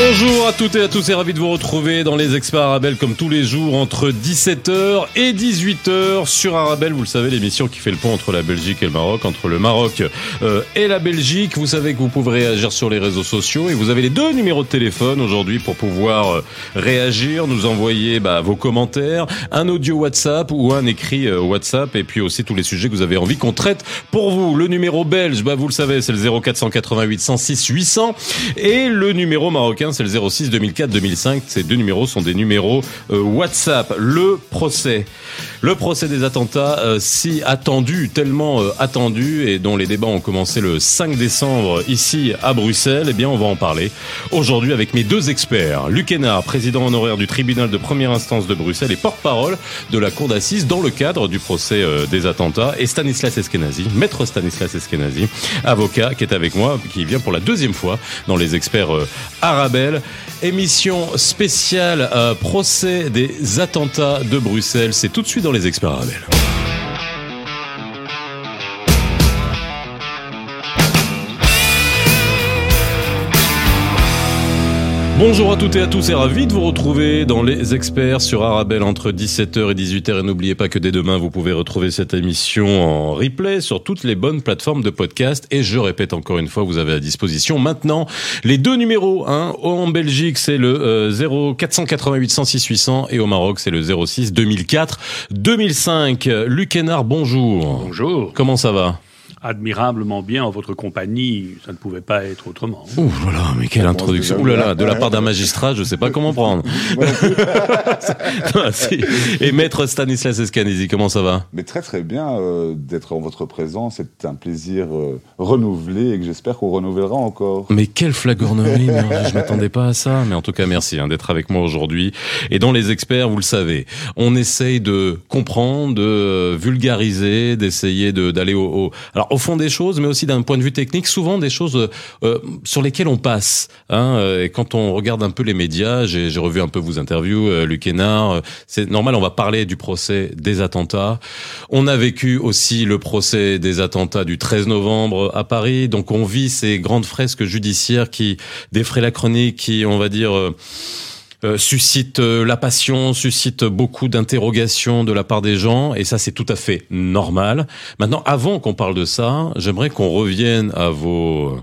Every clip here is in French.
Bonjour à toutes et à tous et ravi de vous retrouver dans les experts Arabelle comme tous les jours entre 17h et 18h sur Arabelle. Vous le savez, l'émission qui fait le pont entre la Belgique et le Maroc, entre le Maroc euh, et la Belgique. Vous savez que vous pouvez réagir sur les réseaux sociaux et vous avez les deux numéros de téléphone aujourd'hui pour pouvoir euh, réagir, nous envoyer bah, vos commentaires, un audio WhatsApp ou un écrit euh, WhatsApp et puis aussi tous les sujets que vous avez envie qu'on traite pour vous. Le numéro belge, bah, vous le savez, c'est le 0488 106 800 et le numéro marocain c'est le 06 2004 2005. Ces deux numéros sont des numéros euh, WhatsApp. Le procès, le procès des attentats, euh, si attendu, tellement euh, attendu, et dont les débats ont commencé le 5 décembre ici à Bruxelles. Eh bien, on va en parler aujourd'hui avec mes deux experts. Luc Hénard, président honoraire du tribunal de première instance de Bruxelles et porte-parole de la cour d'assises dans le cadre du procès des attentats, et Stanislas Eskenazi, maître Stanislas Eskenazi, avocat qui est avec moi, qui vient pour la deuxième fois dans les experts arabes Émission spéciale euh, procès des attentats de Bruxelles. C'est tout de suite dans les experts Arabel. Bonjour à toutes et à tous et ravi de vous retrouver dans les experts sur Arabelle entre 17h et 18h et n'oubliez pas que dès demain vous pouvez retrouver cette émission en replay sur toutes les bonnes plateformes de podcast. Et je répète encore une fois vous avez à disposition maintenant les deux numéros hein, en Belgique c'est le 0 488 106 800 et au Maroc c'est le 06 2004 2005 Luc Hénard bonjour. Bonjour. Comment ça va? Admirablement bien en votre compagnie. Ça ne pouvait pas être autrement. Ouh là mais quelle introduction. Ouh là là, de la part d'un magistrat, je ne sais pas comment prendre. Et maître Stanislas Escanesi, comment ça va? Mais très très bien euh, d'être en votre présence. C'est un plaisir euh, renouvelé et que j'espère qu'on renouvellera encore. Mais quelle flagornerie Je m'attendais pas à ça. Mais en tout cas, merci hein, d'être avec moi aujourd'hui. Et dans les experts, vous le savez, on essaye de comprendre, de vulgariser, d'essayer d'aller au, au... Alors au fond des choses, mais aussi d'un point de vue technique, souvent des choses euh, euh, sur lesquelles on passe. Hein, euh, et quand on regarde un peu les médias, j'ai revu un peu vos interviews, euh, Luc Hénard, c'est normal, on va parler du procès des attentats. On a vécu aussi le procès des attentats du 13 novembre à Paris, donc on vit ces grandes fresques judiciaires qui défraient la chronique, qui, on va dire... Euh, suscite euh, la passion, suscite beaucoup d'interrogations de la part des gens, et ça c'est tout à fait normal. Maintenant, avant qu'on parle de ça, j'aimerais qu'on revienne à vos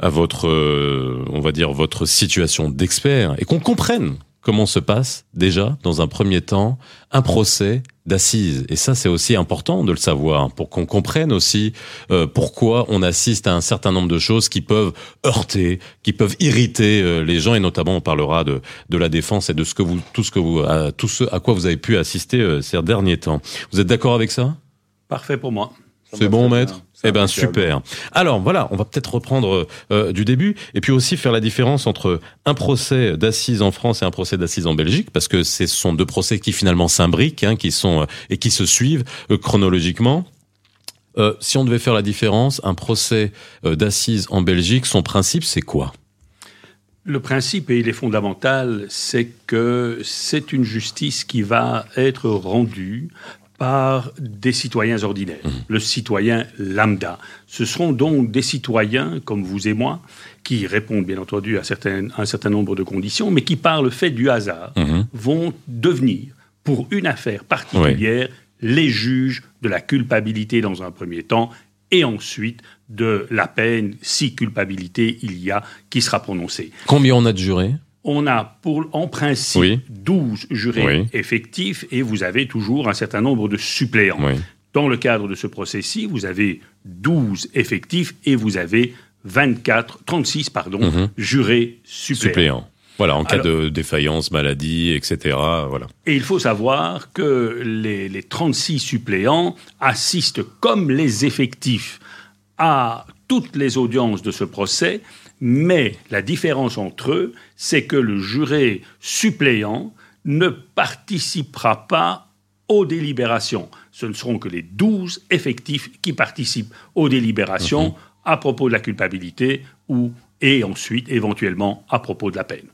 à votre, euh, on va dire, votre situation d'expert et qu'on comprenne comment se passe déjà, dans un premier temps, un procès d'assises. Et ça, c'est aussi important de le savoir pour qu'on comprenne aussi euh, pourquoi on assiste à un certain nombre de choses qui peuvent heurter, qui peuvent irriter euh, les gens. Et notamment, on parlera de, de la défense et de ce que vous, tout ce que vous, à, tout ce à quoi vous avez pu assister euh, ces derniers temps. Vous êtes d'accord avec ça? Parfait pour moi. C'est bon, maître Eh ben super. Alors voilà, on va peut-être reprendre euh, du début et puis aussi faire la différence entre un procès d'assises en France et un procès d'assises en Belgique, parce que ce sont deux procès qui finalement s'imbriquent, hein, qui sont euh, et qui se suivent euh, chronologiquement. si on devait faire la différence, un procès d'assises en Belgique, son principe, c'est quoi? Le principe, et il est fondamental, c'est que c'est une justice qui va être rendue par des citoyens ordinaires, mmh. le citoyen lambda. Ce seront donc des citoyens comme vous et moi qui répondent bien entendu à, certaines, un certain nombre de conditions, mais qui par le fait du hasard mmh. vont devenir, pour une affaire particulière, les juges de la culpabilité dans un premier temps et ensuite de la peine, si culpabilité il y a, qui sera prononcée. Combien on a de jurés? On a pour, en principe 12 jurés effectifs et vous avez toujours un certain nombre de suppléants. Dans le cadre de ce procès-ci, vous avez 12 effectifs et vous avez 24, 36 pardon, mhm. jurés suppléants. Voilà, en cas de défaillance, maladie, etc. Voilà. Et il faut savoir que les, les 36 suppléants assistent comme les effectifs à toutes les audiences de ce procès, mais la différence entre eux, c'est que le juré suppléant ne participera pas aux délibérations. Ce ne seront que les 12 effectifs qui participent aux délibérations mhm. à propos de la culpabilité ou et ensuite éventuellement à propos de la peine.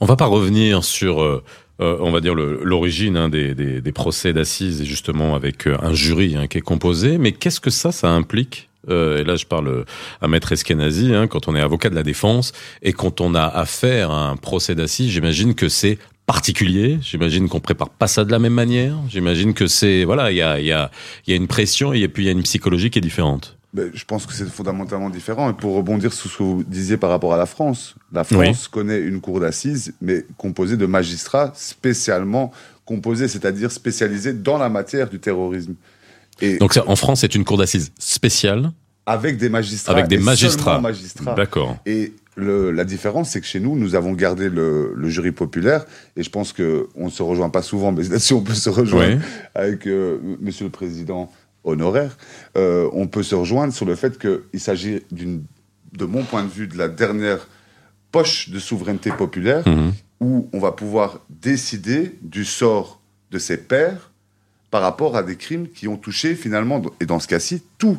On va pas revenir sur euh, euh, on va dire l'origine hein, des, des, des, procès d'assises, justement avec euh, un jury hein, qui est composé. Mais qu'est-ce que ça, ça implique euh, et là je parle à Maître Eskenazi, hein, quand on est avocat de la défense et quand on a affaire à un procès d'assises, j'imagine que c'est particulier. J'imagine qu'on prépare pas ça de la même manière. J'imagine que c'est voilà, il y a, y, a, y a une pression et puis il y a une psychologie qui est différente. Ben, je pense que c'est fondamentalement différent. Et pour rebondir sur ce que vous disiez par rapport à la France, la France connaît une cour d'assises, mais composée de magistrats spécialement composés, c'est-à-dire spécialisés dans la matière du terrorisme. Et Donc en France, c'est une cour d'assises spéciale avec des magistrats. Avec des magistrats. magistrats. D'accord. Et le, la différence, c'est que chez nous, nous avons gardé le, le jury populaire, et je pense que on ne se rejoint pas souvent, mais si on peut se rejoindre avec euh, Monsieur le Président honoraire, euh, on peut se rejoindre sur le fait qu'il s'agit d'une, de mon point de vue, de la dernière poche de souveraineté populaire mhm. où on va pouvoir décider du sort de ses pairs par rapport à des crimes qui ont touché finalement, et dans ce cas-ci, tous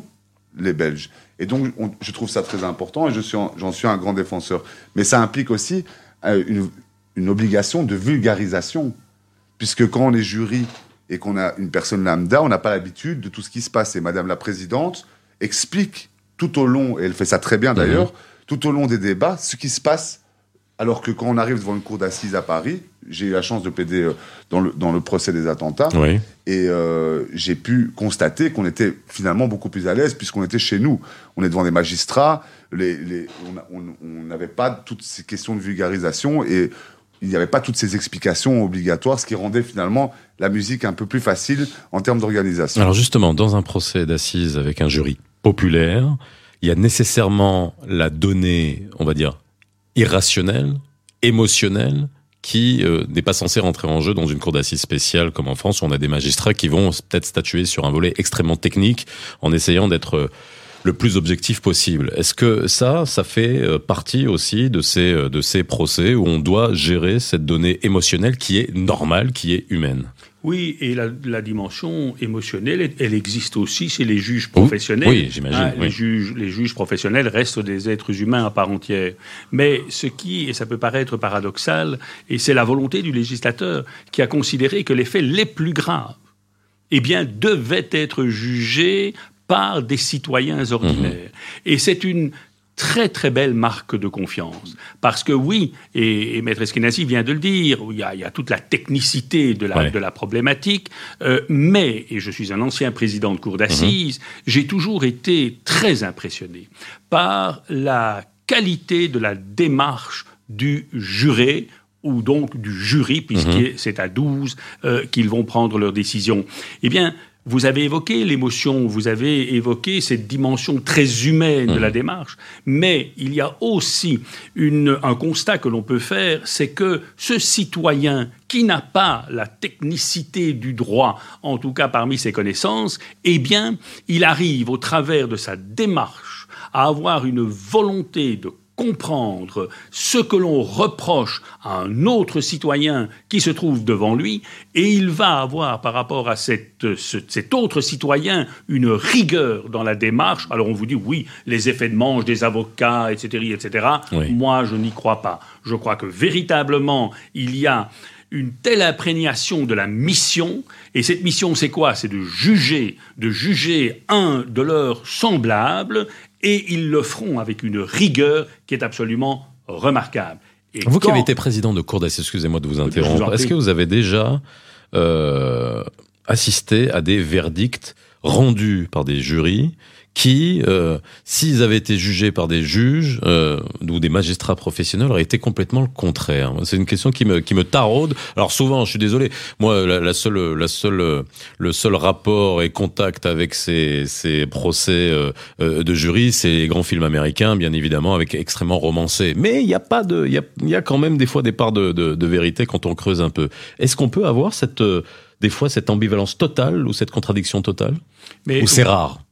les Belges. Et donc, je trouve ça très important et je suis, j'en suis un grand défenseur. Mais ça implique aussi euh, une, une obligation de vulgarisation, puisque quand on est jury et qu'on a une personne lambda, on n'a pas l'habitude de tout ce qui se passe. Et Madame la Présidente explique tout au long, et elle fait ça très bien d'ailleurs, mhm. tout au long des débats, ce qui se passe. Alors que quand on arrive devant une cour d'assises à Paris, j'ai eu la chance de plaider euh, dans le, dans le procès des attentats, et euh, j'ai pu constater qu'on était finalement beaucoup plus à l'aise puisqu'on était chez nous. On est devant des magistrats, les, les, on n'avait pas toutes ces questions de vulgarisation, et il n'y avait pas toutes ces explications obligatoires, ce qui rendait finalement la musique un peu plus facile en termes d'organisation. Alors justement, dans un procès d'assises avec un jury populaire, il y a nécessairement la donnée, on va dire, irrationnelle, émotionnelle, qui euh, n'est pas censée rentrer en jeu dans une cour d'assises spéciale comme en France où on a des magistrats qui vont peut-être statuer sur un volet extrêmement technique en essayant d'être le plus objectif possible. Est-ce que ça, ça fait euh, partie aussi de ces, euh, de ces procès où on doit gérer cette donnée émotionnelle qui est normale, qui est humaine? Oui, et la, la, dimension émotionnelle, elle existe aussi chez les juges professionnels. Oui, j'imagine. Ah, les, juges, les juges professionnels restent des êtres humains à part entière. Mais ce qui, et ça peut paraître paradoxal, et c'est la volonté du législateur qui a considéré que les faits les plus graves, eh bien, devaient être jugés par des citoyens ordinaires. Mhm. Et c'est une très très belle marque de confiance. Parce que oui, et, Maître Eskenazi vient de le dire, il y a, il y a toute la technicité de la, de la problématique, euh, mais, et je suis un ancien président de cour d'assises, mhm. j'ai toujours été très impressionné par la qualité de la démarche du juré ou donc du jury, puisque mhm. c'est à 12 euh, qu'ils vont prendre leur décision. Eh bien, vous avez évoqué l'émotion, vous avez évoqué cette dimension très humaine de la mmh. démarche, mais il y a aussi une, un constat que l'on peut faire, c'est que ce citoyen qui n'a pas la technicité du droit, en tout cas parmi ses connaissances, eh bien, il arrive au travers de sa démarche à avoir une volonté de comprendre ce que l'on reproche à un autre citoyen qui se trouve devant lui, et il va avoir par rapport à cet autre citoyen une rigueur dans la démarche. Alors on vous dit oui, les effets de manche des avocats, etc., etc. Moi, je n'y crois pas. Je crois que véritablement, il y a une telle imprégnation de la mission, et cette mission, c'est quoi? C'est de juger, de juger un de leurs semblables, et ils le feront avec une rigueur qui est absolument remarquable. Et vous qui avez été président de cour d'assises, excusez-moi de vous interrompre, est-ce que vous avez déjà euh, assisté à des verdicts rendus par des jurys qui, euh, s'ils avaient été jugés par des juges euh, ou des magistrats professionnels, auraient été complètement le contraire. C'est une question qui me qui me taraude. Alors souvent, je suis désolé, moi la, la seule la seule le seul rapport et contact avec ces ces procès euh, euh de jury, c'est les grands films américains, bien évidemment, avec extrêmement romancés. Mais il n'y a pas de il y a il y a quand même des fois des parts de de, de vérité quand on creuse un peu. Est-ce qu'on peut avoir cette des fois cette ambivalence totale ou cette contradiction totale? Mais, Ou c'est rare?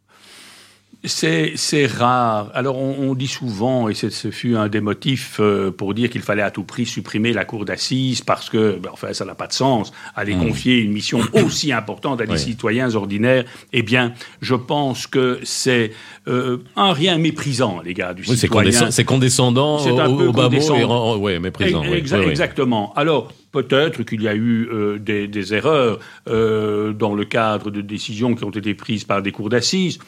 C'est rare. Alors on, dit souvent, et ce fut un des motifs euh, pour dire qu'il fallait à tout prix supprimer la cour d'assises parce que, ben, enfin, ça n'a pas de sens, aller mmh. confier une mission aussi importante à des citoyens ordinaires. Eh bien, je pense que c'est euh, un rien méprisant les gars du citoyen. C'est condescendant, c'est un peu condescendant. ouais, méprisant. exactement. Alors peut-être qu'il y a eu euh, des, des, erreurs dans le cadre de décisions qui ont été prises par des cours d'assises.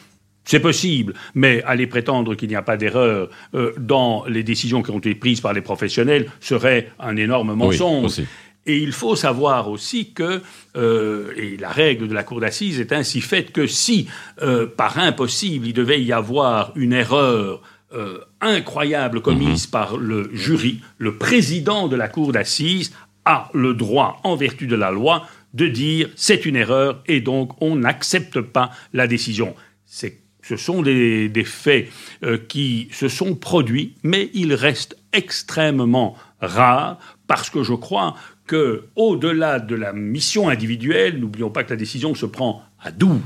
C'est possible, mais aller prétendre qu'il n'y a pas d'erreur euh, dans les décisions qui ont été prises par les professionnels serait un énorme mensonge. et il faut savoir aussi que, euh, et la règle de la Cour d'assises est ainsi faite que si, euh, par impossible, il devait y avoir une erreur incroyable commise mhm. par le jury, le président de la Cour d'assises a le droit, en vertu de la loi, de dire c'est une erreur et donc on n'accepte pas la décision. C'est ce sont des, faits euh, qui se sont produits, mais ils restent extrêmement rares parce que je crois que, au-delà de la mission individuelle, n'oublions pas que la décision se prend à 12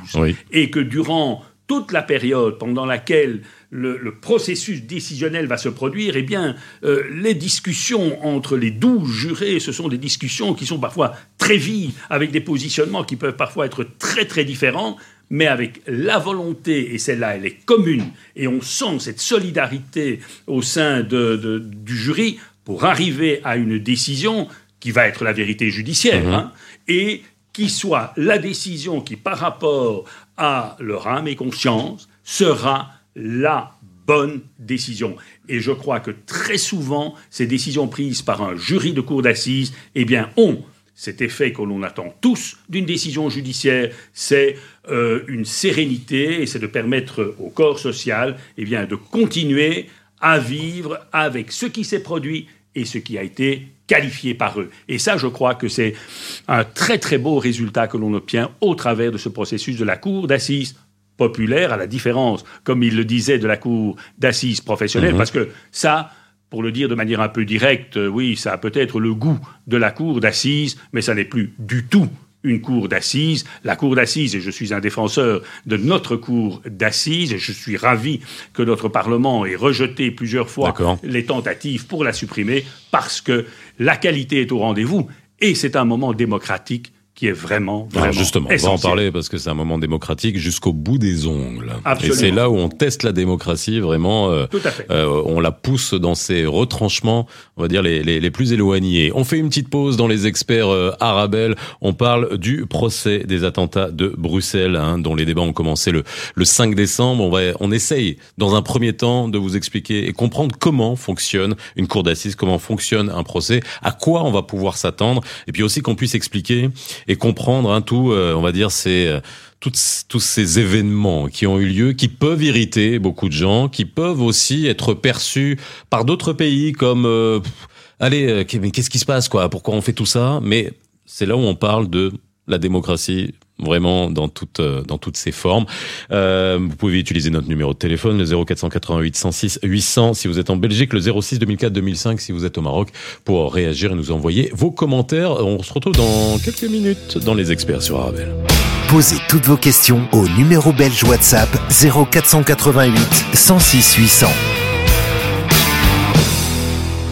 et que durant toute la période pendant laquelle le, processus décisionnel va se produire, eh bien, euh, les discussions entre les douze jurés, ce sont des discussions qui sont parfois très vives, avec des positionnements qui peuvent parfois être très très différents, mais avec la volonté, et celle-là, elle est commune, et on sent cette solidarité au sein du jury pour arriver à une décision qui va être la vérité judiciaire, mhm. hein, et qui soit la décision qui, par rapport à leur âme et conscience, sera la bonne décision. Et je crois que très souvent, ces décisions prises par un jury de cour d'assises, eh bien, ont cet effet que l'on attend tous d'une décision judiciaire, c'est euh, une sérénité et c'est de permettre au corps social eh bien, de continuer à vivre avec ce qui s'est produit et ce qui a été qualifié par eux. Et ça, je crois que c'est un très très beau résultat que l'on obtient au travers de ce processus de la Cour d'assises populaire, à la différence, comme il le disait, de la Cour d'assises professionnelle, mhm. parce que ça, pour le dire de manière un peu directe, euh, oui, ça a peut-être le goût de la cour d'assises, mais ça n'est plus du tout une cour d'assises. La cour d'assises, et je suis un défenseur de notre cour d'assises, et je suis ravi que notre Parlement ait rejeté plusieurs fois les tentatives pour la supprimer, parce que la qualité est au rendez-vous, et c'est un moment démocratique qui est vraiment, vraiment Alors justement, on va en parler parce que c'est un moment démocratique jusqu'au bout des ongles. Et c'est là où on teste la démocratie vraiment. Euh, Tout à fait. Euh, on la pousse dans ses retranchements, on va dire les, les, les, plus éloignés. On fait une petite pause dans les experts euh, Arabel. On parle du procès des attentats de Bruxelles, hein, dont les débats ont commencé le, le 5 décembre. On va, on essaye dans un premier temps de vous expliquer et comprendre comment fonctionne une cour d'assises, comment fonctionne un procès, à quoi on va pouvoir s'attendre, et puis aussi qu'on puisse expliquer et comprendre hein, tout, euh, on va dire, c'est euh, tous ces événements qui ont eu lieu, qui peuvent irriter beaucoup de gens, qui peuvent aussi être perçus par d'autres pays comme, euh, allez, mais qu'est-ce qui se passe, quoi Pourquoi on fait tout ça? Mais c'est là où on parle de la démocratie vraiment dans toutes dans toutes ses formes. Euh, vous pouvez utiliser notre numéro de téléphone le 0488 106 800 si vous êtes en Belgique, le 06 2004 2005 si vous êtes au Maroc pour réagir et nous envoyer vos commentaires. On se retrouve dans quelques minutes dans les experts sur Arabelle. Posez toutes vos questions au numéro belge WhatsApp 0488 106 800.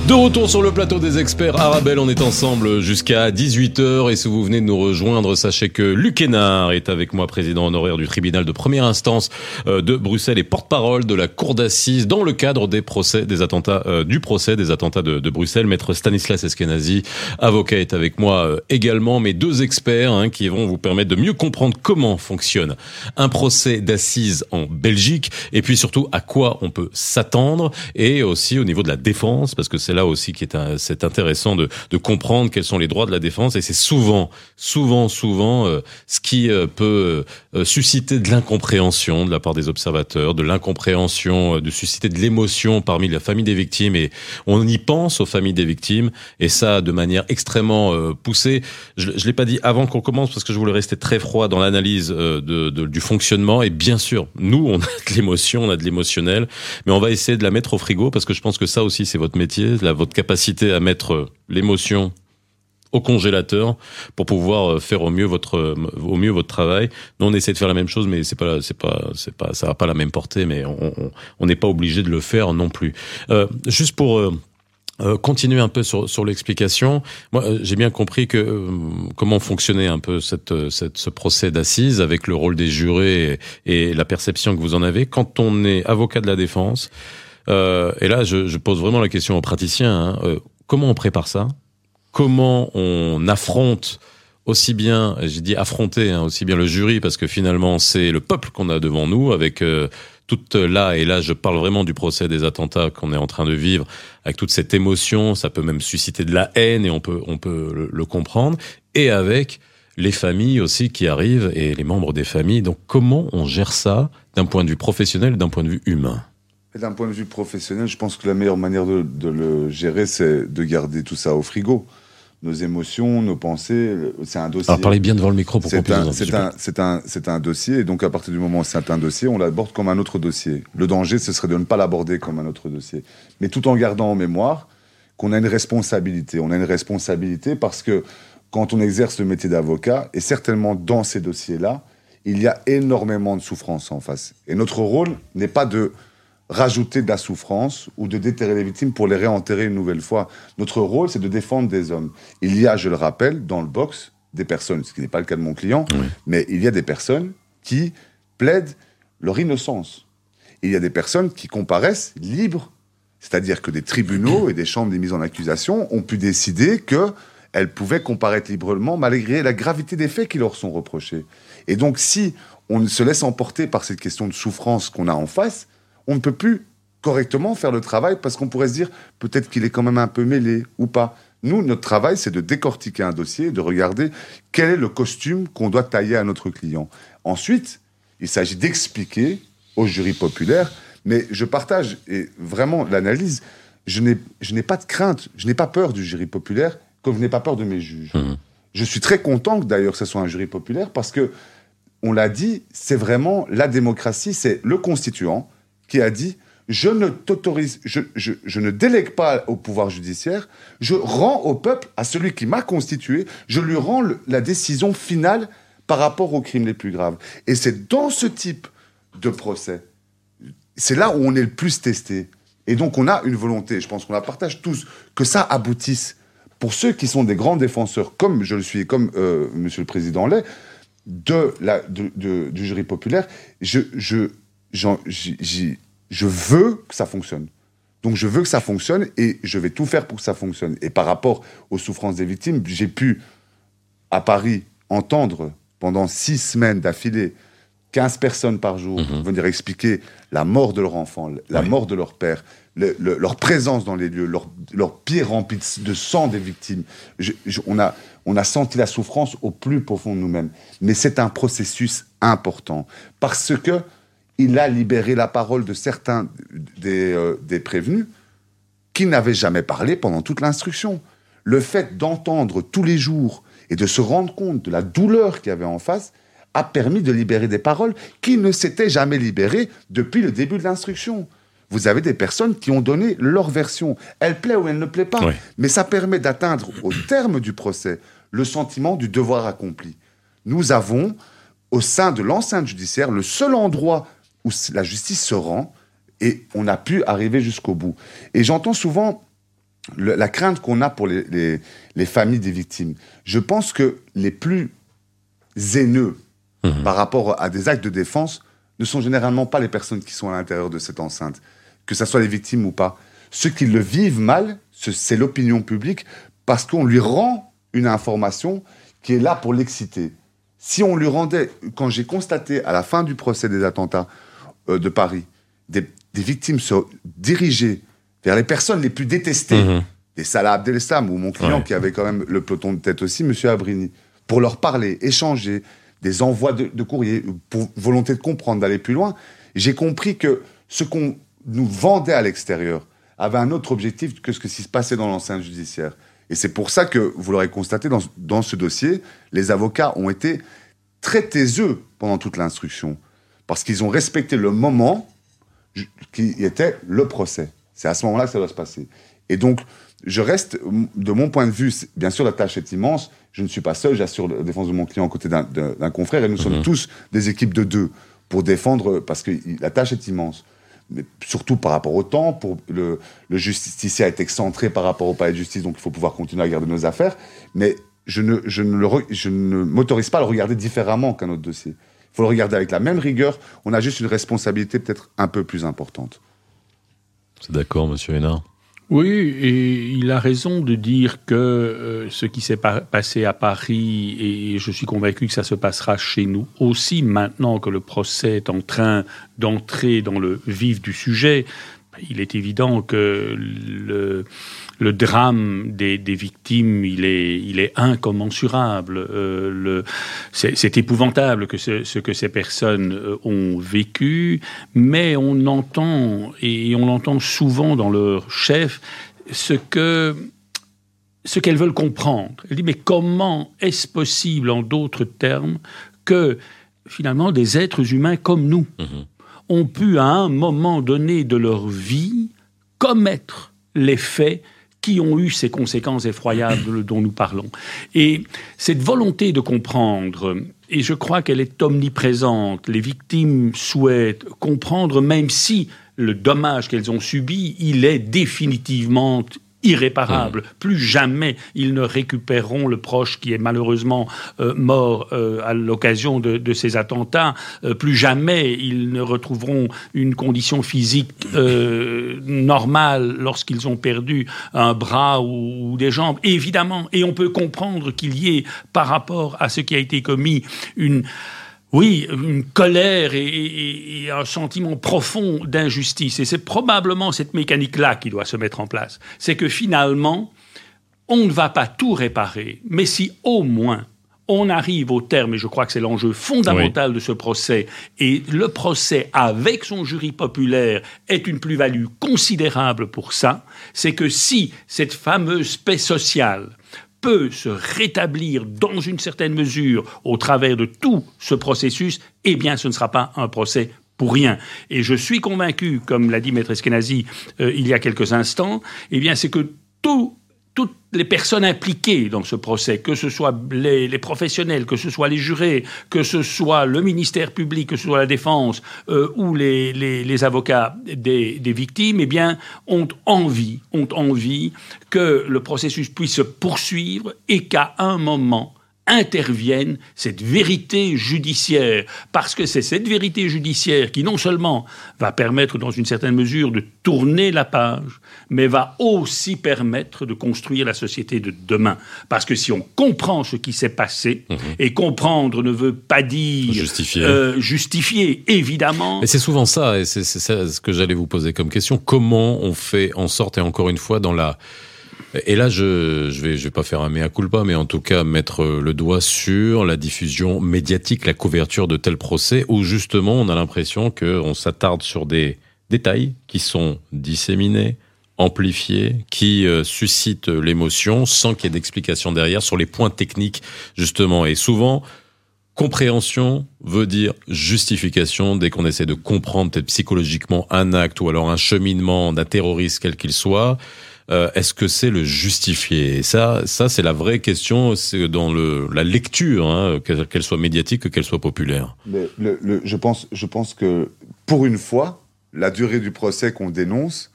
De retour sur le plateau des experts. Arabelle, on est ensemble jusqu'à 18h et si vous venez de nous rejoindre, sachez que Luc Hénard est avec moi, président honoraire du tribunal de première instance euh, de Bruxelles et porte-parole de la cour d'assises dans le cadre des procès des attentats euh, du procès des attentats de, Bruxelles. Maître Stanislas Eskenazi, avocat, est avec moi euh, également, mes deux experts hein, qui vont vous permettre de mieux comprendre comment fonctionne un procès d'assises en Belgique et puis surtout à quoi on peut s'attendre. Et aussi au niveau de la défense parce que c'est là aussi qui est, c'est intéressant de, de, comprendre quels sont les droits de la défense et c'est souvent, souvent, souvent euh, ce qui euh, peut euh, susciter de l'incompréhension de la part des observateurs, de l'incompréhension, de susciter de l'émotion parmi la famille des victimes et on y pense aux familles des victimes et ça de manière extrêmement poussée. Je, je l'ai pas dit avant qu'on commence parce que je voulais rester très froid dans l'analyse de, de, du fonctionnement et bien sûr, nous on a de l'émotion, on a de l'émotionnel, mais on va essayer de la mettre au frigo parce que je pense que ça aussi c'est votre métier, votre capacité à mettre l'émotion au congélateur pour pouvoir euh, faire au mieux votre au mieux votre travail. Nous on essaie de faire la même chose, mais c'est pas c'est pas c'est pas ça va pas la même portée, mais on n'est pas obligé de le faire non plus. Euh, juste pour euh, euh, continuer un peu sur, sur l'explication. Moi, euh, j'ai bien compris que euh, comment fonctionnait un peu cette, cette, ce procès d'assises avec le rôle des jurés et, la perception que vous en avez. Quand on est avocat de la défense, et là, je, je, pose vraiment la question aux praticiens hein, comment on prépare ça? Comment on affronte aussi bien, j'ai dit affronter, hein, aussi bien le jury, parce que finalement c'est le peuple qu'on a devant nous, avec toute là, et là je parle vraiment du procès des attentats qu'on est en train de vivre, avec toute cette émotion, ça peut même susciter de la haine, et on peut, on peut le, comprendre, et avec les familles aussi qui arrivent, et les membres des familles. Donc comment on gère ça d'un point de vue professionnel, d'un point de vue humain? D'un point de vue professionnel, je pense que la meilleure manière de, de le gérer, c'est de garder tout ça au frigo nos émotions, nos pensées. C'est un dossier. Alors parlez bien devant le micro pour qu'on puisse C'est un, c'est un, c'est un dossier, et donc à partir du moment où c'est un dossier, on l'aborde comme un autre dossier. Le danger, ce serait de ne pas l'aborder comme un autre dossier, mais tout en gardant en mémoire qu'on a une responsabilité. On a une responsabilité parce que quand on exerce le métier d'avocat, et certainement dans ces dossiers-là, il y a énormément de souffrance en face. Et notre rôle n'est pas de rajouter de la souffrance ou de déterrer les victimes pour les réenterrer une nouvelle fois. Notre rôle, c'est de défendre des hommes. Il y a, je le rappelle, dans le box, des personnes, ce qui n'est pas le cas de mon client, mais il y a des personnes qui plaident leur innocence. Il y a des personnes qui comparaissent libres, c'est-à-dire que des tribunaux et des chambres des mises en accusation ont pu décider qu'elles pouvaient comparaître librement malgré la gravité des faits qui leur sont reprochés. Et donc, si on se laisse emporter par cette question de souffrance qu'on a en face, on ne peut plus correctement faire le travail parce qu'on pourrait se dire peut-être qu'il est quand même un peu mêlé ou pas. Nous, notre travail, c'est de décortiquer un dossier, de regarder quel est le costume qu'on doit tailler à notre client. Ensuite, il s'agit d'expliquer au jury populaire, mais je partage et vraiment l'analyse. Je n'ai pas de crainte, je n'ai pas peur du jury populaire, comme je n'ai pas peur de mes juges. Mmh. Je suis très content d'ailleurs que ce soit un jury populaire parce que, on l'a dit, c'est vraiment la démocratie, c'est le constituant, qui a dit je ne t'autorise, je, ne délègue pas au pouvoir judiciaire, je rends au peuple, à celui qui m'a constitué, je lui rends la décision finale par rapport aux crimes les plus graves. Et c'est dans ce type de procès, c'est là où on est le plus testé. Et donc on a une volonté, je pense qu'on la partage tous, que ça aboutisse. Pour ceux qui sont des grands défenseurs, comme je le suis, comme euh, Monsieur le Président l'est, de la, du jury populaire, je, je veux que ça fonctionne. Donc je veux que ça fonctionne et je vais tout faire pour que ça fonctionne. Et par rapport aux souffrances des victimes, j'ai pu, à Paris, entendre pendant six semaines d'affilée 15 personnes par jour mhm. venir expliquer la mort de leur enfant, la mort de leur père, leur présence dans les lieux, leur, leur pied rempli de sang des victimes. on, a, on a senti la souffrance au plus profond de nous-mêmes. Mais c'est un processus important parce que il a libéré la parole de certains euh, des, prévenus qui n'avaient jamais parlé pendant toute l'instruction. Le fait d'entendre tous les jours et de se rendre compte de la douleur qu'il y avait en face a permis de libérer des paroles qui ne s'étaient jamais libérées depuis le début de l'instruction. Vous avez des personnes qui ont donné leur version. Elle plaît ou elle ne plaît pas. Mais ça permet d'atteindre au terme du procès le sentiment du devoir accompli. Nous avons, au sein de l'enceinte judiciaire, le seul endroit où la justice se rend et on a pu arriver jusqu'au bout. Et j'entends souvent la crainte qu'on a pour les, familles des victimes. Je pense que les plus haineux mhm. par rapport à des actes de défense ne sont généralement pas les personnes qui sont à l'intérieur de cette enceinte, que ce soit les victimes ou pas. Ceux qui le vivent mal, c'est l'opinion publique, parce qu'on lui rend une information qui est là pour l'exciter. Si on lui rendait, quand j'ai constaté à la fin du procès des attentats, de Paris, des, victimes se dirigeaient vers les personnes les plus détestées, mhm. des Salah Abdel-Eslam ou mon client qui avait quand même le peloton de tête aussi, Monsieur Abrini, pour leur parler, échanger, des envois de, de courrier, pour volonté de comprendre, d'aller plus loin, j'ai compris que ce qu'on nous vendait à l'extérieur avait un autre objectif que ce qui se passait dans l'enceinte judiciaire. Et c'est pour ça que, vous l'aurez constaté, dans, dans, ce dossier, les avocats ont été très taiseux pendant toute l'instruction parce qu'ils ont respecté le moment qui était le procès. C'est à ce moment-là que ça doit se passer. Et donc, je reste, de mon point de vue, bien sûr, la tâche est immense. Je ne suis pas seul, j'assure la défense de mon client à côté d'un confrère, et nous sommes mhm. tous des équipes de deux pour défendre, parce que la tâche est immense. Mais surtout par rapport au temps, pour le, le justicier est excentré par rapport au palais de justice, donc il faut pouvoir continuer à garder nos affaires. Mais je ne, je ne, je ne m'autorise pas à le regarder différemment qu'un autre dossier. Il faut le regarder avec la même rigueur. On a juste une responsabilité peut-être un peu plus importante. C'est d'accord, monsieur Hénard oui, et il a raison de dire que euh, ce qui s'est passé à Paris, et je suis convaincu que ça se passera chez nous aussi maintenant que le procès est en train d'entrer dans le vif du sujet, il est évident que le, le drame des, des, victimes, il est, il est incommensurable. Euh, c'est épouvantable que ce, ce, que ces personnes euh, ont vécu, mais on entend, et on l'entend souvent dans leur chef, ce que ce qu'elles veulent comprendre. Elle dit, mais comment est-ce possible, en d'autres termes, que finalement des êtres humains comme nous, mmh ont pu à un moment donné de leur vie commettre les faits qui ont eu ces conséquences effroyables dont nous parlons. Et cette volonté de comprendre, et je crois qu'elle est omniprésente, les victimes souhaitent comprendre, même si le dommage qu'elles ont subi, il est définitivement irréparable. Plus jamais ils ne récupéreront le proche qui est malheureusement euh, mort euh, à l'occasion de, ces attentats. Euh, plus jamais ils ne retrouveront une condition physique normale lorsqu'ils ont perdu un bras ou, des jambes. évidemment, et on peut comprendre qu'il y ait, par rapport à ce qui a été commis, une oui, une colère et, un sentiment profond d'injustice. Et c'est probablement cette mécanique-là qui doit se mettre en place. C'est que finalement, on ne va pas tout réparer, mais si au moins on arrive au terme, et je crois que c'est l'enjeu fondamental de ce procès, et le procès avec son jury populaire est une plus-value considérable pour ça, c'est que si cette fameuse paix sociale peut se rétablir dans une certaine mesure au travers de tout ce processus, eh bien ce ne sera pas un procès pour rien. Et je suis convaincu, comme l'a dit Maître Eskenazi euh, il y a quelques instants, eh bien c'est que tout toutes les personnes impliquées dans ce procès, que ce soit les, professionnels, que ce soit les jurés, que ce soit le ministère public, que ce soit la défense euh, ou les, avocats des, victimes, eh bien, ont envie, ont envie que le processus puisse se poursuivre et qu'à un moment, intervienne cette vérité judiciaire, parce que c'est cette vérité judiciaire qui non seulement va permettre dans une certaine mesure de tourner la page, mais va aussi permettre de construire la société de demain. Parce que si on comprend ce qui s'est passé, mhm. et comprendre ne veut pas dire justifier, euh, justifier évidemment. Mais c'est souvent ça, et c'est ce que j'allais vous poser comme question. Comment on fait en sorte, et encore une fois, dans la et là, je je vais je vais pas faire un mea culpa, mais en tout cas mettre le doigt sur la diffusion médiatique, la couverture de tels procès, où justement on a l'impression qu'on s'attarde sur des détails qui sont disséminés, amplifiés, qui euh, suscitent l'émotion sans qu'il y ait d'explication derrière sur les points techniques justement. Et souvent, compréhension veut dire justification dès qu'on essaie de comprendre peut-être psychologiquement un acte ou alors un cheminement d'un terroriste quel qu'il soit. Euh, est-ce que c'est le justifier? Ça, ça c'est la vraie question c'est dans le, la lecture, hein, qu'elle soit médiatique, qu'elle soit populaire. je, pense, je pense que pour une fois, la durée du procès qu'on dénonce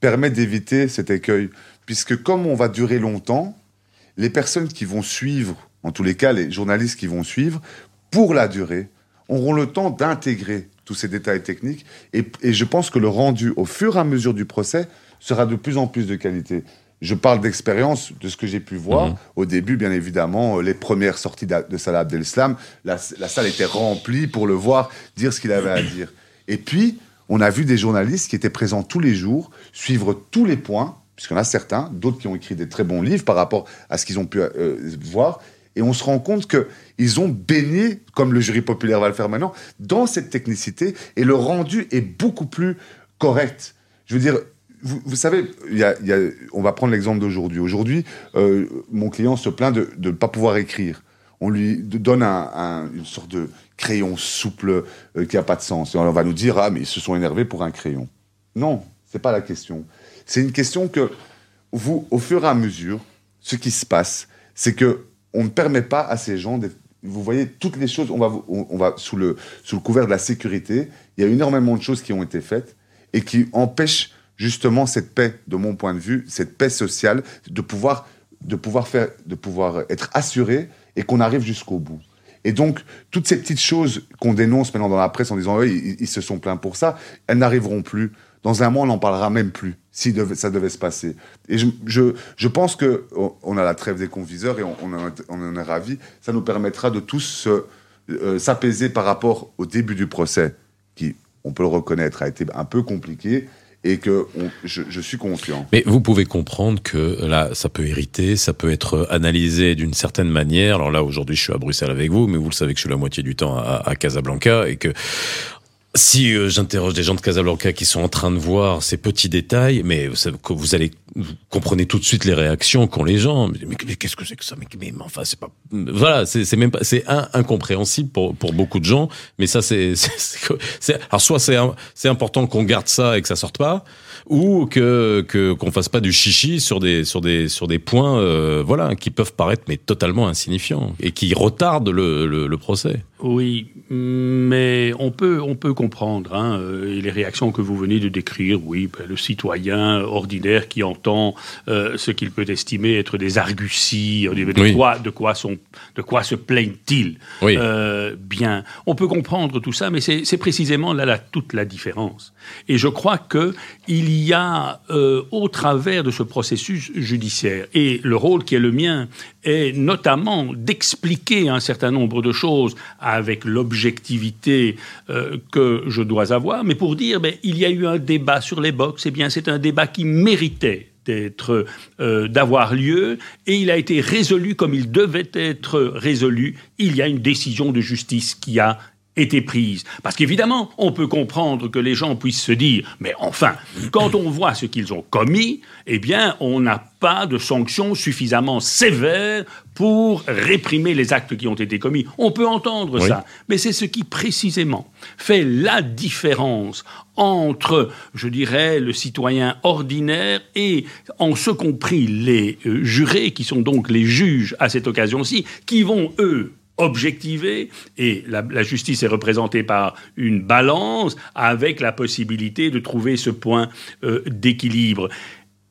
permet d'éviter cet écueil. Puisque comme on va durer longtemps, les personnes qui vont suivre, en tous les cas les journalistes qui vont suivre, pour la durée, auront le temps d'intégrer tous ces détails techniques. Et, et, je pense que le rendu au fur et à mesure du procès sera de plus en plus de qualité. Je parle d'expérience, de ce que j'ai pu voir. Mhm. Au début, bien évidemment, euh, les premières sorties de Salah Abdel-Islam, la, la, salle était remplie pour le voir dire ce qu'il avait à dire. Et puis, on a vu des journalistes qui étaient présents tous les jours, suivre tous les points, puisqu'il y en a certains, d'autres qui ont écrit des très bons livres par rapport à ce qu'ils ont pu euh, voir. Et on se rend compte qu'ils ont baigné, comme le jury populaire va le faire maintenant, dans cette technicité et le rendu est beaucoup plus correct. Je veux dire, vous, savez, on va prendre l'exemple d'aujourd'hui. Aujourd'hui, euh, mon client se plaint de ne pas pouvoir écrire. On lui donne une sorte de crayon souple euh, qui n'a pas de sens. Et on va nous dire, ah, mais ils se sont énervés pour un crayon. Non, c'est pas la question. C'est une question que vous, au fur et à mesure, ce qui se passe, c'est que on ne permet pas à ces gens vous voyez toutes les choses, on va, sous le couvert de la sécurité, il y a énormément de choses qui ont été faites et qui empêchent justement cette paix, de mon point de vue, cette paix sociale, de pouvoir, de pouvoir, faire, de pouvoir être assuré et qu'on arrive jusqu'au bout. Et donc, toutes ces petites choses qu'on dénonce maintenant dans la presse en disant ils, ils, se sont plaints pour ça, elles n'arriveront plus. Dans un mois, on n'en parlera même plus si ça devait se passer. Et je, pense que on a la trêve des conviseurs et on, on, en, on en, est ravis. Ça nous permettra de tous euh, s'apaiser par rapport au début du procès, qui, on peut le reconnaître, a été un peu compliqué et que je, je, suis confiant. Mais vous pouvez comprendre que là, ça peut hériter, ça peut être analysé d'une certaine manière. Alors là, aujourd'hui, je suis à Bruxelles avec vous, mais vous le savez que je suis la moitié du temps à, à Casablanca et que si euh, j'interroge des gens de Casablanca qui sont en train de voir ces petits détails, mais vous, savez, vous allez vous comprenez tout de suite les réactions qu'ont les gens. Mais, qu'est-ce que c'est que ça? Mais, enfin, c'est pas. Voilà, c'est même pas. C'est incompréhensible pour pour beaucoup de gens. Mais ça, c'est. Alors soit c'est c'est important qu'on garde ça et que ça sorte pas, ou que qu'on fasse pas du chichi sur des sur des sur des points, euh, voilà, qui peuvent paraître mais totalement insignifiants et qui retardent le, le, le procès. Oui, mais on peut, on peut comprendre hein, euh, les réactions que vous venez de décrire. Oui, ben, le citoyen ordinaire qui entend euh, ce qu'il peut estimer être des arguties, de, oui. quoi, de, quoi, sont, de quoi se plaignent-ils? Oui. euh, Bien, on peut comprendre tout ça, mais c'est précisément là, là toute la différence. Et je crois que il y a, euh, au travers de ce processus judiciaire, et le rôle qui est le mien est notamment d'expliquer un certain nombre de choses avec l'objectivité euh, que je dois avoir, mais pour dire, ben, il y a eu un débat sur les box, et eh bien c'est un débat qui méritait euh, d'avoir lieu et il a été résolu comme il devait être résolu. Il y a une décision de justice qui a été prise. Parce qu'évidemment, on peut comprendre que les gens puissent se dire, mais enfin, quand on voit ce qu'ils ont commis, eh bien, on n'a pas de sanctions suffisamment sévères pour réprimer les actes qui ont été commis. On peut entendre oui. ça, mais c'est ce qui précisément fait la différence entre, je dirais, le citoyen ordinaire et, en ce compris, les euh, jurés, qui sont donc les juges à cette occasion-ci, qui vont, eux, objectivée et la, justice est représentée par une balance avec la possibilité de trouver ce point euh, d'équilibre.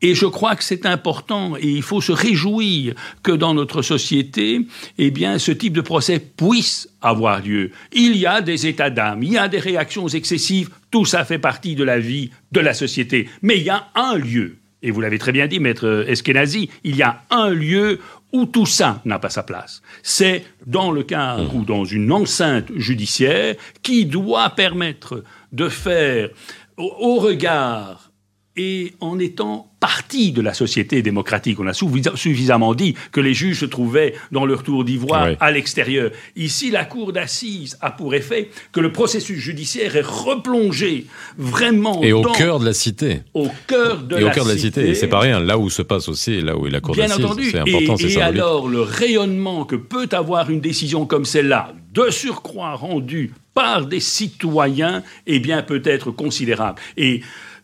Et je crois que c'est important et il faut se réjouir que dans notre société, eh bien, ce type de procès puisse avoir lieu. Il y a des états d'âme, il y a des réactions excessives, tout ça fait partie de la vie de la société. Mais il y a un lieu, et vous l'avez très bien dit, maître Eskenazi, il y a un lieu où tout ça n'a pas sa place. C'est dans le cadre ou dans une enceinte judiciaire qui doit permettre de faire au, au regard et en étant partie de la société démocratique. On a suffisamment dit que les juges se trouvaient dans leur tour d'ivoire oui. à l'extérieur. Ici, la cour d'assises a pour effet que le processus judiciaire est replongé vraiment et au dans, cœur de la cité. Au cœur de, et la, au cœur de la cité. cité. Et c'est pas rien. Là où se passe aussi, là où est la cour d'assises. C'est important, c'est symbolique. Et alors, le rayonnement que peut avoir une décision comme celle-là, de surcroît rendue par des citoyens, eh bien, peut être considérable. Et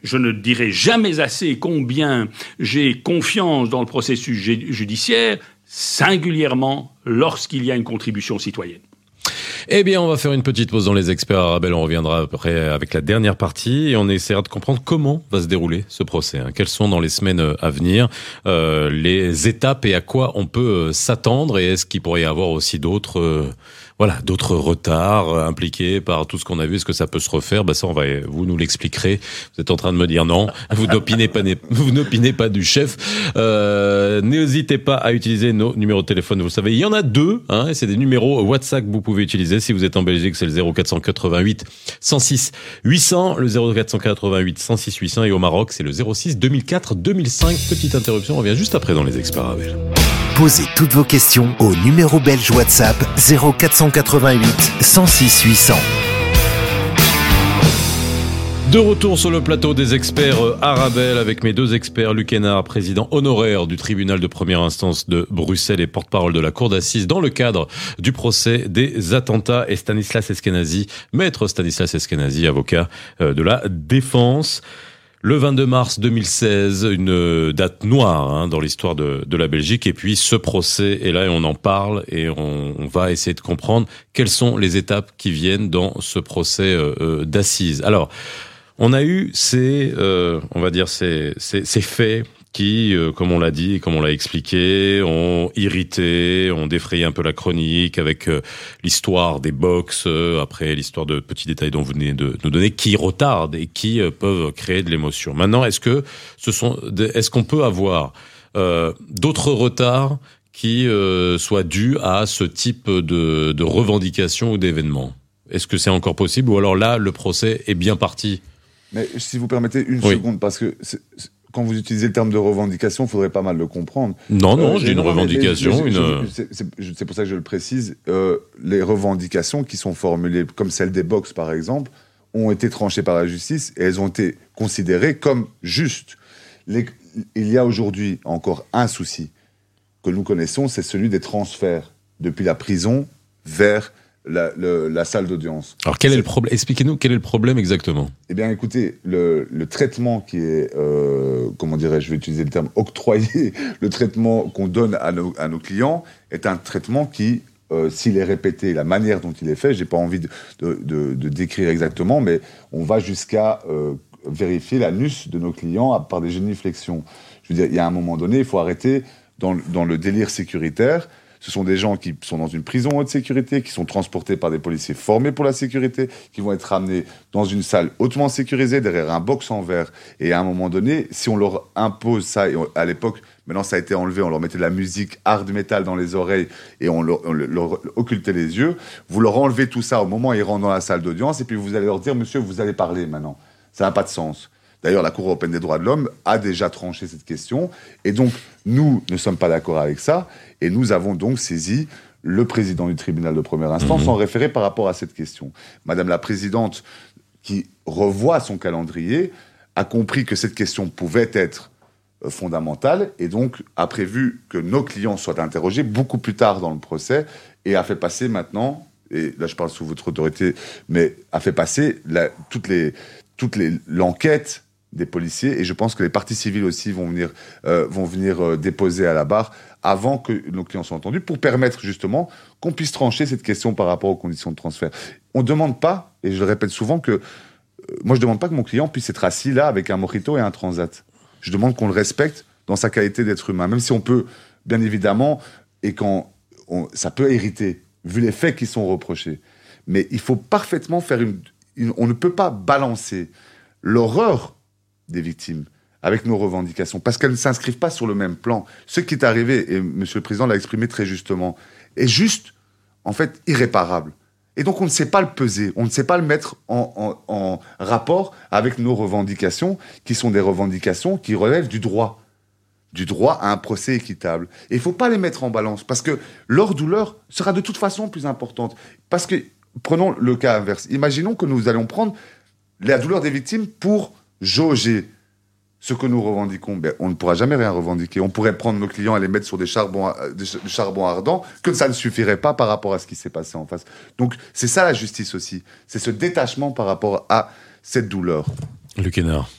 je ne dirai jamais assez combien j'ai confiance dans le processus judiciaire, singulièrement lorsqu'il y a une contribution citoyenne. Eh bien, on va faire une petite pause dans les experts arabes. On reviendra après avec la dernière partie et on essaiera de comprendre comment va se dérouler ce procès. Hein. Quelles sont dans les semaines à venir euh, les étapes et à quoi on peut s'attendre et est-ce qu'il pourrait y avoir aussi d'autres euh, voilà, d'autres retards euh, impliqués par tout ce qu'on a vu. Est-ce que ça peut se refaire? Ben ça, on va, vous nous l'expliquerez. Vous êtes en train de me dire non. Vous n'opinez pas, vous n'opinez pas du chef. Euh, N'hésitez pas à utiliser nos numéros de téléphone. Vous savez, il y en a deux. Hein, c'est des numéros WhatsApp que vous pouvez utiliser. Si vous êtes en Belgique, c'est le 0488 106 800, le 0488 106 800, et au Maroc, c'est le 06 2004 2005. Petite interruption. On revient juste après dans les experts. Posez toutes vos questions au numéro belge WhatsApp 0488 106 800. De retour sur le plateau des experts Arabelle avec mes deux experts, Luc président honoraire du tribunal de première instance de Bruxelles et porte-parole de la cour d'assises dans le cadre du procès des attentats et Stanislas Eskenazi, maître Stanislas Eskenazi, avocat de la défense. Le 22 mars 2016, une date noire hein, dans l'histoire de, de, la Belgique. Et puis ce procès est là et on en parle et on, on, va essayer de comprendre quelles sont les étapes qui viennent dans ce procès euh, euh d'assises. Alors, on a eu ces, euh, on va dire ces, ces, ces faits qui, euh, comme on l'a dit et comme on l'a expliqué, ont irrité, ont défrayé un peu la chronique avec euh, l'histoire des box, euh, après l'histoire de petits détails dont vous venez de nous donner, qui retardent et qui peuvent créer de l'émotion. Maintenant, est-ce que ce sont, est-ce qu'on peut avoir d'autres retards qui soient dus à ce type de, de revendications ou d'événements Est-ce que c'est encore possible ou alors là, le procès est bien parti? Mais si vous permettez une seconde, parce que quand vous utilisez le terme de revendication, il faudrait pas mal le comprendre. Non, non, euh, j'ai une revendication. C'est pour ça que je le précise. Euh, les revendications qui sont formulées, comme celle des box par exemple, ont été tranchées par la justice et elles ont été considérées comme justes. il y a aujourd'hui encore un souci que nous connaissons, c'est celui des transferts depuis la prison vers la, salle d'audience. Alors quel est, le problème? Expliquez-nous quel est le problème exactement. Eh bien, écoutez, le, traitement qui est, euh, comment dirais-je, je vais utiliser le terme octroyé, le traitement qu'on donne à nos, clients est un traitement qui, euh, s'il est répété, la manière dont il est fait, j'ai pas envie de, décrire exactement, mais on va jusqu'à euh, vérifier l'anus de nos clients par des géniflexions. Je veux dire, il y a un moment donné, il faut arrêter dans le délire sécuritaire ce sont des gens qui sont dans une prison haute sécurité, qui sont transportés par des policiers formés pour la sécurité, qui vont être ramenés dans une salle hautement sécurisée, derrière un box en verre. Et à un moment donné, si on leur impose ça, et à l'époque, maintenant ça a été enlevé, on leur mettait de la musique hard metal dans les oreilles et on leur, occultait les yeux, vous leur enlevez tout ça au moment où ils rentrent dans la salle d'audience, et puis vous allez leur dire, monsieur, vous allez parler maintenant. Ça n'a pas de sens. D'ailleurs, la Cour européenne des droits de l'homme a déjà tranché cette question. Et donc, nous ne sommes pas d'accord avec ça. Et nous avons donc saisi le président du tribunal de première instance mmh. en référé par rapport à cette question. Madame la présidente, qui revoit son calendrier, a compris que cette question pouvait être euh, fondamentale et donc a prévu que nos clients soient interrogés beaucoup plus tard dans le procès et a fait passer maintenant, et là je parle sous votre autorité, mais a fait passer la, toutes les, toute l'enquête des policiers et je pense que les parties civiles aussi vont venir, euh, vont venir euh, déposer à la barre avant que nos clients soient entendus pour permettre justement qu'on puisse trancher cette question par rapport aux conditions de transfert. On ne demande pas, et je le répète souvent, que euh, moi je ne demande pas que mon client puisse être assis là avec un mojito et un transat. Je demande qu'on le respecte dans sa qualité d'être humain, même si on peut, bien évidemment, et quand ça peut hériter, vu les faits qui sont reprochés. Mais il faut parfaitement faire une on ne peut pas balancer l'horreur des victimes avec nos revendications, parce qu'elles ne s'inscrivent pas sur le même plan. Ce qui est arrivé, et M. le Président l'a exprimé très justement, est juste, en fait, irréparable. Et donc on ne sait pas le peser, on ne sait pas le mettre en, rapport avec nos revendications, qui sont des revendications qui relèvent du droit, du droit à un procès équitable. Et il ne faut pas les mettre en balance, parce que leur douleur sera de toute façon plus importante. Parce que, prenons le cas inverse, imaginons que nous allons prendre la douleur des victimes pour jauger ce que nous revendiquons, ben, on ne pourra jamais rien revendiquer. On pourrait prendre nos clients et les mettre sur des charbons, euh, ardents, que ça ne suffirait pas par rapport à ce qui s'est passé en face. Donc c'est ça la justice aussi. C'est ce détachement par rapport à cette douleur. Luc Hénard.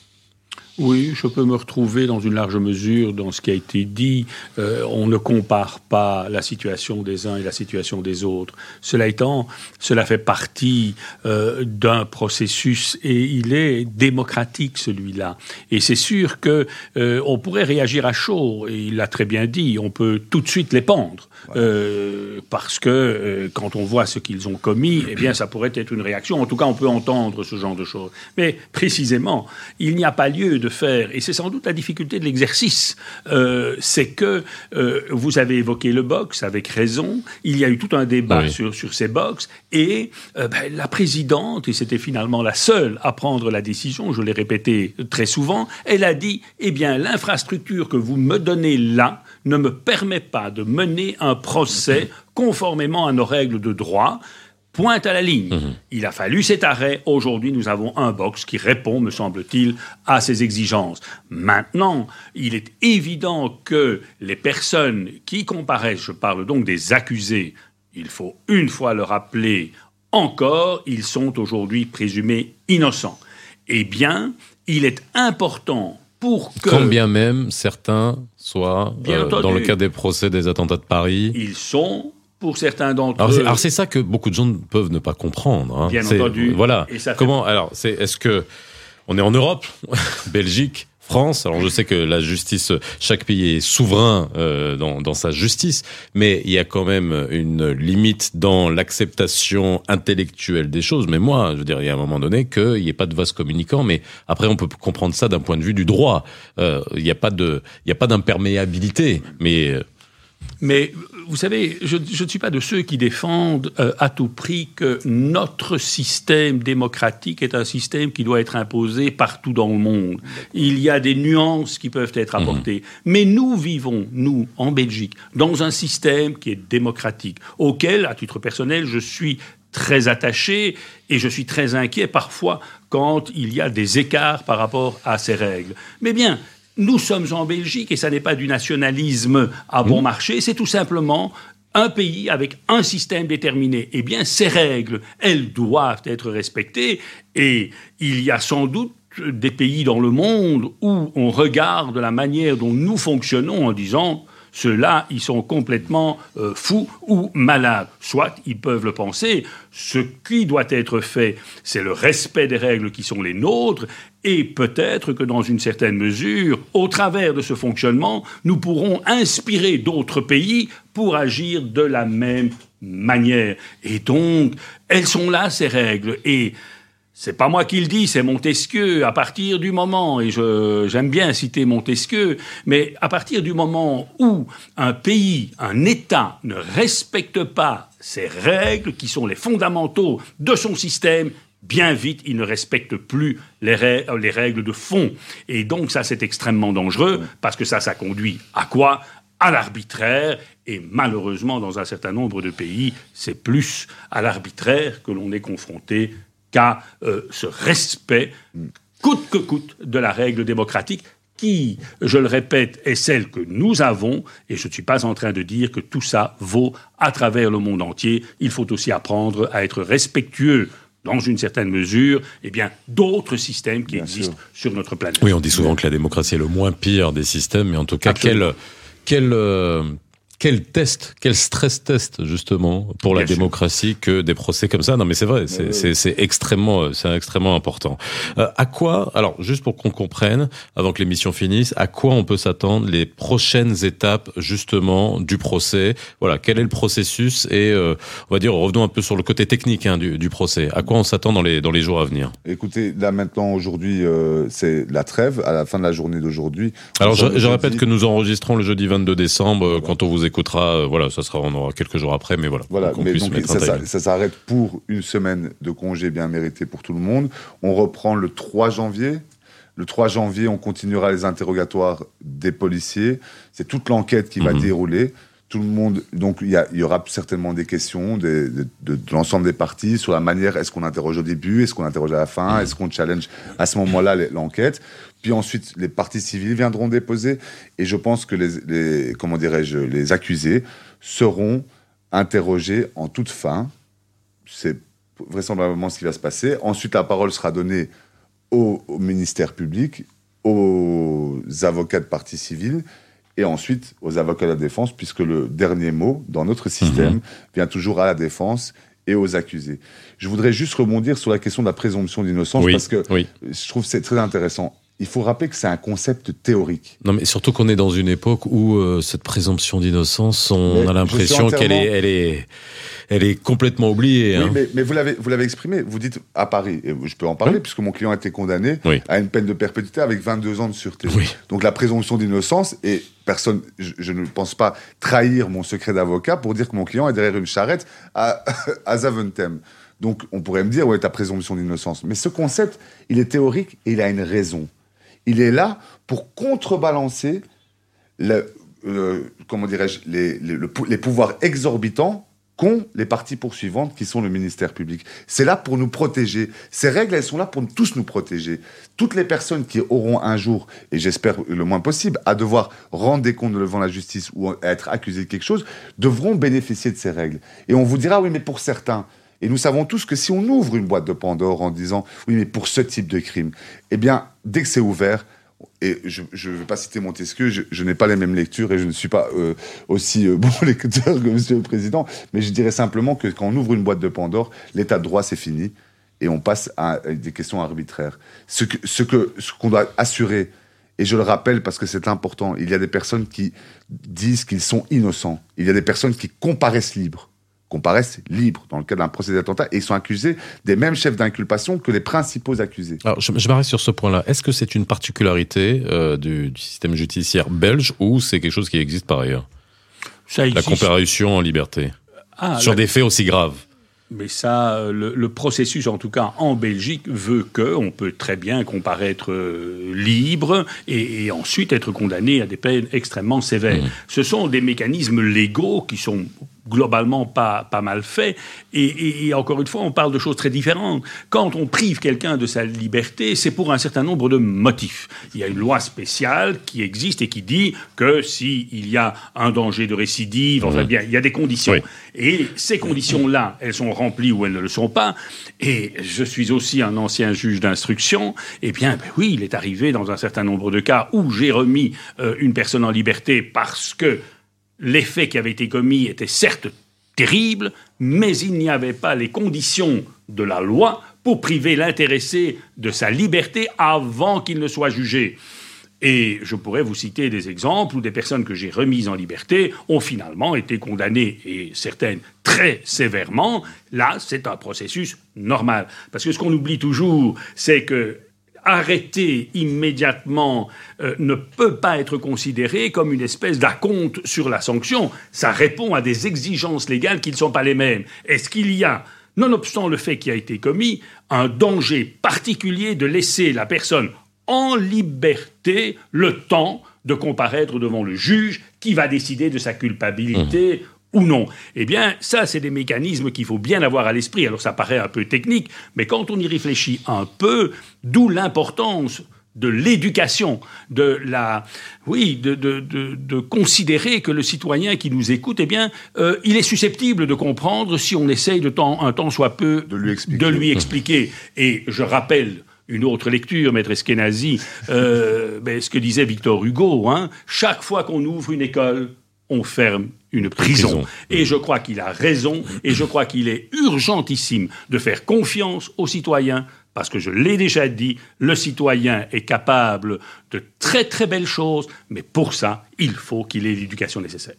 Oui, je peux me retrouver dans une large mesure dans ce qui a été dit. Euh, on ne compare pas la situation des uns et la situation des autres. Cela étant, cela fait partie euh, d'un processus et il est démocratique celui-là. Et c'est sûr que euh, on pourrait réagir à chaud. Et il l'a très bien dit. On peut tout de suite les pendre parce que quand on voit ce qu'ils ont commis, eh bien, ça pourrait être une réaction. En tout cas, on peut entendre ce genre de choses. Mais précisément, il n'y a pas lieu de faire, et c'est sans doute la difficulté de l'exercice, euh, c'est que euh, vous avez évoqué le box avec raison, il y a eu tout un débat sur, sur ces box, et euh, ben, la présidente, et c'était finalement la seule à prendre la décision, je l'ai répété très souvent, elle a dit, eh bien, l'infrastructure que vous me donnez là ne me permet pas de mener un procès conformément à nos règles de droit pointe à la ligne. Mhm. Il a fallu cet arrêt. Aujourd'hui, nous avons un box qui répond, me semble-t-il, à ces exigences. Maintenant, il est évident que les personnes qui comparaissent, je parle donc des accusés, il faut une fois le rappeler encore, ils sont aujourd'hui présumés innocents. Eh bien, il est important pour que... Quand bien même certains soient, euh, dans le cas des procès des attentats de Paris... Ils sont pour certains d'entre eux. Alors c'est ça que beaucoup de gens peuvent ne pas comprendre. Hein. Bien entendu. Voilà. Comment Alors, c'est est-ce que on est en Europe, Belgique, France? Alors je sais que la justice, chaque pays est souverain euh, dans, dans, sa justice, mais il y a quand même une limite dans l'acceptation intellectuelle des choses. Mais moi, je veux dire, il y a un moment donné qu'il n'y ait pas de vase communicant, mais après on peut comprendre ça d'un point de vue du droit. Euh, il n'y a pas de, il n'y a pas d'imperméabilité, mais euh, mais vous savez, je, ne suis pas de ceux qui défendent euh, à tout prix que notre système démocratique est un système qui doit être imposé partout dans le monde. Il y a des nuances qui peuvent être mhm. apportées. Mais nous vivons, nous, en Belgique, dans un système qui est démocratique, auquel, à titre personnel, je suis très attaché et je suis très inquiet parfois quand il y a des écarts par rapport à ces règles. Mais bien, nous sommes en Belgique et ça n'est pas du nationalisme à bon mmh. marché, c'est tout simplement un pays avec un système déterminé. Eh bien, ces règles, elles doivent être respectées et il y a sans doute des pays dans le monde où on regarde la manière dont nous fonctionnons en disant ceux-là, ils sont complètement euh, fous ou malades. Soit ils peuvent le penser. Ce qui doit être fait, c'est le respect des règles qui sont les nôtres. Et peut-être que dans une certaine mesure, au travers de ce fonctionnement, nous pourrons inspirer d'autres pays pour agir de la même manière. Et donc, elles sont là, ces règles. Et c'est pas moi qui le dis, c'est Montesquieu. À partir du moment, et j'aime bien citer Montesquieu, mais à partir du moment où un pays, un État ne respecte pas ces règles qui sont les fondamentaux de son système, bien vite, il ne respecte plus les, les règles de fond. Et donc ça, c'est extrêmement dangereux, parce que ça, ça conduit à quoi? À l'arbitraire, et malheureusement, dans un certain nombre de pays, c'est plus à l'arbitraire que l'on est confronté qu'à euh, ce respect, coûte que coûte, de la règle démocratique qui, je le répète, est celle que nous avons, et je ne suis pas en train de dire que tout ça vaut à travers le monde entier. Il faut aussi apprendre à être respectueux dans une certaine mesure, eh bien, d'autres systèmes qui existent sur notre planète. Oui, on dit souvent que la démocratie est le moins pire des systèmes, mais en tout cas, quel, quel, euh, quel test, quel stress test justement pour la démocratie que des procès comme ça. Non, mais c'est vrai, c'est extrêmement, euh, c'est extrêmement important. Euh, à quoi, alors juste pour qu'on comprenne, avant que l'émission finisse, à quoi on peut s'attendre les prochaines étapes justement du procès? Voilà, quel est le processus et euh, on va dire revenons un peu sur le côté technique hein, du, du, procès. À quoi on s'attend dans les dans les jours à venir? Écoutez, là maintenant aujourd'hui, c'est la trêve à la fin de la journée d'aujourd'hui. Alors je, je répète que nous enregistrons le jeudi 22 décembre quand on vous écoutera, euh, voilà, ça sera, on aura quelques jours après, mais voilà. Voilà, mais donc ça, s'arrête pour une semaine de congé bien mérité pour tout le monde. On reprend le 3 janvier. Le 3 janvier, on continuera les interrogatoires des policiers. C'est toute l'enquête qui va mhm. dérouler tout le monde. Donc, il y, aura certainement des questions de, l'ensemble des parties sur la manière est-ce qu'on interroge au début, est-ce qu'on interroge à la fin, mhm. est-ce qu'on challenge à ce moment-là l'enquête. Puis ensuite, les parties civiles viendront déposer. Et je pense que les, comment dirais-je, les accusés seront interrogés en toute fin. C'est vraisemblablement ce qui va se passer. Ensuite, la parole sera donnée au, ministère public, aux avocats de partie civile et ensuite aux avocats de la défense, puisque le dernier mot dans notre système mhm. vient toujours à la défense et aux accusés. Je voudrais juste rebondir sur la question de la présomption d'innocence parce que je trouve c'est très intéressant il faut rappeler que c'est un concept théorique. Non, mais surtout qu'on est dans une époque où euh, cette présomption d'innocence, on a l'impression qu'elle est, elle est, elle est complètement oubliée. Oui, hein. mais, vous l'avez, vous l'avez exprimé. Vous dites à Paris, et je peux en parler puisque mon client a été condamné à une peine de perpétuité avec 22 ans de sûreté. Donc la présomption d'innocence et personne, je, ne pense pas trahir mon secret d'avocat pour dire que mon client est derrière une charrette à, à Zaventem. Donc on pourrait me dire, ouais, ta présomption d'innocence. Mais ce concept, il est théorique et il a une raison il est là pour contrebalancer comment dirais-je, les, pouvoirs exorbitants qu'ont les parties poursuivantes qui sont le ministère public. C'est là pour nous protéger. Ces règles, elles sont là pour tous nous protéger. Toutes les personnes qui auront un jour, et j'espère le moins possible, à devoir rendre des comptes devant la justice ou être accusées de quelque chose, devront bénéficier de ces règles. Et on vous dira, oui, mais pour certains, Et nous savons tous que si on ouvre une boîte de Pandore en disant oui, mais pour ce type de crime, eh bien, dès que c'est ouvert, et je ne vais pas citer Montesquieu, je, n'ai pas les mêmes lectures et je ne suis pas euh, aussi euh, bon lecteur que Monsieur le Président, mais je dirais simplement que quand on ouvre une boîte de Pandore, l'état de droit, c'est fini et on passe à, des questions arbitraires. Ce ce que, ce qu'on doit assurer, et je le rappelle parce que c'est important, il y a des personnes qui disent qu'ils sont innocents, il y a des personnes qui comparaissent libres comparaissent libres dans le cadre d'un procès d'attentat et ils sont accusés des mêmes chefs d'inculpation que les principaux accusés. Alors, je, je m'arrête sur ce point-là. Est-ce que c'est une particularité euh, du, du, système judiciaire belge ou c'est quelque chose qui existe par ailleurs? Ça existe. La comparution en liberté ah, sur la... des faits aussi graves. Mais ça, euh, le, le, processus, en tout cas en Belgique, veut que on peut très bien comparaître euh, libre et, et, ensuite être condamné à des peines extrêmement sévères. Mmh. Ce sont des mécanismes légaux qui sont globalement pas, pas mal fait. Et, et, et, encore une fois, on parle de choses très différentes. Quand on prive quelqu'un de sa liberté, c'est pour un certain nombre de motifs. Il y a une loi spéciale qui existe et qui dit que s'il y a un danger de récidive, enfin bien, il y a des conditions. Oui. Et ces conditions-là, elles sont remplies ou elles ne le sont pas. Et je suis aussi un ancien juge d'instruction. Eh bien, ben oui, il est arrivé dans un certain nombre de cas où j'ai remis euh, une personne en liberté parce que l'effet qui avait été commis était certes terrible, mais il n'y avait pas les conditions de la loi pour priver l'intéressé de sa liberté avant qu'il ne soit jugé. Et je pourrais vous citer des exemples où des personnes que j'ai remises en liberté ont finalement été condamnées, et certaines très sévèrement. Là, c'est un processus normal. Parce que ce qu'on oublie toujours, c'est que arrêter immédiatement euh, ne peut pas être considéré comme une espèce d'acompte sur la sanction. Ça répond à des exigences légales qui ne sont pas les mêmes. Est-ce qu'il y a, nonobstant le fait qui a été commis, un danger particulier de laisser la personne en liberté le temps de comparaître devant le juge qui va décider de sa culpabilité mmh ou non Eh bien, ça, c'est des mécanismes qu'il faut bien avoir à l'esprit. Alors, ça paraît un peu technique, mais quand on y réfléchit un peu, d'où l'importance de l'éducation, de la, oui, de, de, de, de, considérer que le citoyen qui nous écoute, eh bien, euh, il est susceptible de comprendre si on essaye de temps, un temps soit peu de lui expliquer. De lui expliquer. Et je rappelle une autre lecture, maître Eskenazi, euh, ben, ce que disait Victor Hugo, hein, chaque fois qu'on ouvre une école, on ferme une prison. prison. Et je crois qu'il a raison, et je crois qu'il est urgentissime de faire confiance aux citoyens, parce que je l'ai déjà dit, le citoyen est capable de très très belles choses, mais pour ça, il faut qu'il ait l'éducation nécessaire.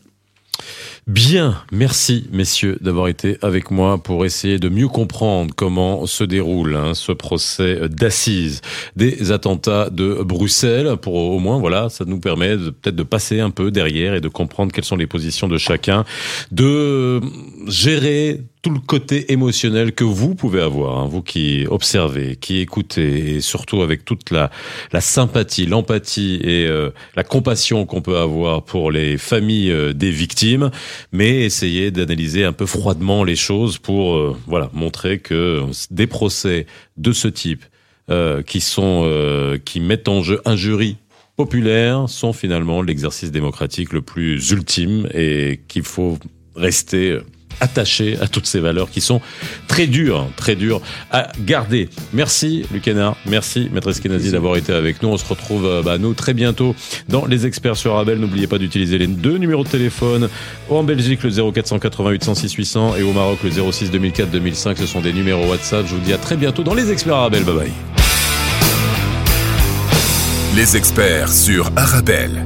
Bien, merci messieurs d'avoir été avec moi pour essayer de mieux comprendre comment se déroule hein, ce procès d'assises des attentats de Bruxelles. Pour au moins, voilà, ça nous permet peut-être de passer un peu derrière et de comprendre quelles sont les positions de chacun, de gérer tout le côté émotionnel que vous pouvez avoir, hein, vous qui observez, qui écoutez, et surtout avec toute la, la sympathie, l'empathie et euh, la compassion qu'on peut avoir pour les familles euh, des victimes, mais essayer d'analyser un peu froidement les choses pour euh, voilà montrer que des procès de ce type euh, qui sont euh, qui mettent en jeu un jury populaire sont finalement l'exercice démocratique le plus ultime et qu'il faut rester attaché à toutes ces valeurs qui sont très dures, très dures à garder. Merci Lucana, merci Maître Eskenazi d'avoir été avec nous. On se retrouve bah, nous très bientôt dans les experts sur Abel. N'oubliez pas d'utiliser les deux numéros de téléphone. En Belgique le 0488 106 800 et au Maroc le 06 2004 2005. Ce sont des numéros WhatsApp. Je vous dis à très bientôt dans les experts Arabelle. Bye bye. Les experts sur Arabelle.